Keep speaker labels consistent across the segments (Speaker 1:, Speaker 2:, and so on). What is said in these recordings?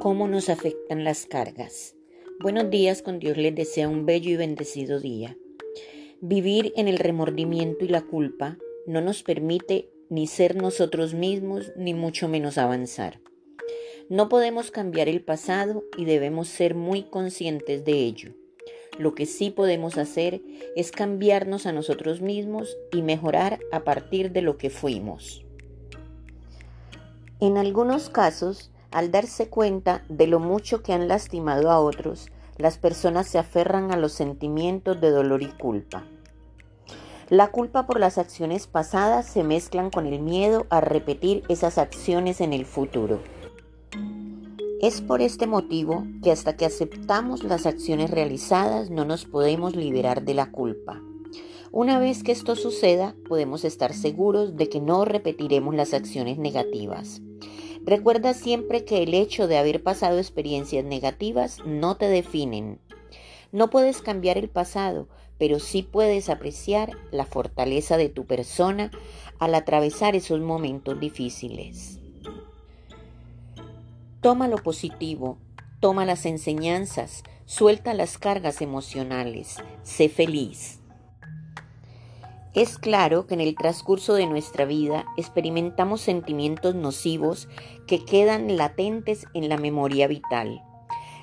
Speaker 1: cómo nos afectan las cargas. Buenos días, con Dios les desea un bello y bendecido día. Vivir en el remordimiento y la culpa no nos permite ni ser nosotros mismos, ni mucho menos avanzar. No podemos cambiar el pasado y debemos ser muy conscientes de ello. Lo que sí podemos hacer es cambiarnos a nosotros mismos y mejorar a partir de lo que fuimos. En algunos casos, al darse cuenta de lo mucho que han lastimado a otros, las personas se aferran a los sentimientos de dolor y culpa. La culpa por las acciones pasadas se mezclan con el miedo a repetir esas acciones en el futuro. Es por este motivo que hasta que aceptamos las acciones realizadas no nos podemos liberar de la culpa. Una vez que esto suceda, podemos estar seguros de que no repetiremos las acciones negativas. Recuerda siempre que el hecho de haber pasado experiencias negativas no te definen. No puedes cambiar el pasado, pero sí puedes apreciar la fortaleza de tu persona al atravesar esos momentos difíciles. Toma lo positivo, toma las enseñanzas, suelta las cargas emocionales, sé feliz. Es claro que en el transcurso de nuestra vida experimentamos sentimientos nocivos que quedan latentes en la memoria vital.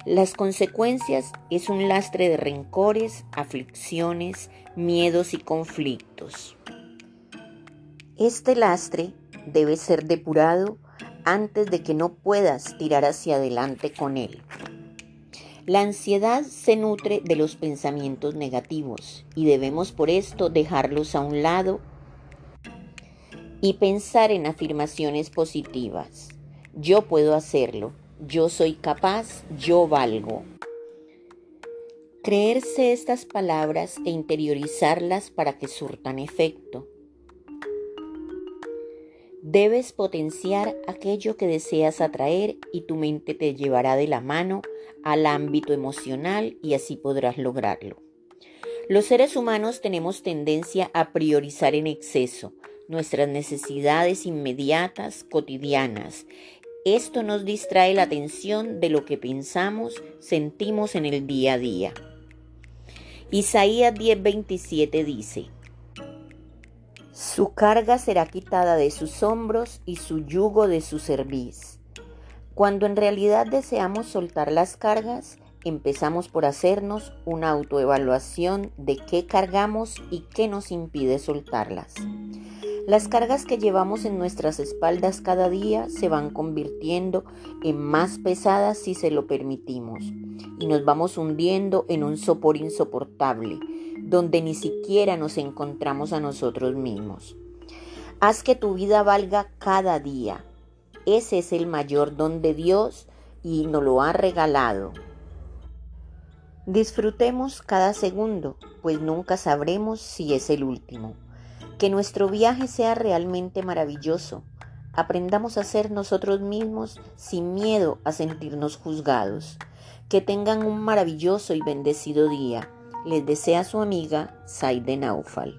Speaker 1: Las consecuencias es un lastre de rencores, aflicciones, miedos y conflictos. Este lastre debe ser depurado antes de que no puedas tirar hacia adelante con él. La ansiedad se nutre de los pensamientos negativos y debemos por esto dejarlos a un lado y pensar en afirmaciones positivas. Yo puedo hacerlo, yo soy capaz, yo valgo. Creerse estas palabras e interiorizarlas para que surtan efecto. Debes potenciar aquello que deseas atraer y tu mente te llevará de la mano al ámbito emocional y así podrás lograrlo. Los seres humanos tenemos tendencia a priorizar en exceso nuestras necesidades inmediatas, cotidianas. Esto nos distrae la atención de lo que pensamos, sentimos en el día a día. Isaías 10:27 dice, Su carga será quitada de sus hombros y su yugo de su cerviz cuando en realidad deseamos soltar las cargas, empezamos por hacernos una autoevaluación de qué cargamos y qué nos impide soltarlas. Las cargas que llevamos en nuestras espaldas cada día se van convirtiendo en más pesadas si se lo permitimos y nos vamos hundiendo en un sopor insoportable donde ni siquiera nos encontramos a nosotros mismos. Haz que tu vida valga cada día, ese es el mayor don de Dios y nos lo ha regalado. Disfrutemos cada segundo, pues nunca sabremos si es el último. Que nuestro viaje sea realmente maravilloso. Aprendamos a ser nosotros mismos sin miedo a sentirnos juzgados. Que tengan un maravilloso y bendecido día. Les desea su amiga Saide Naufal.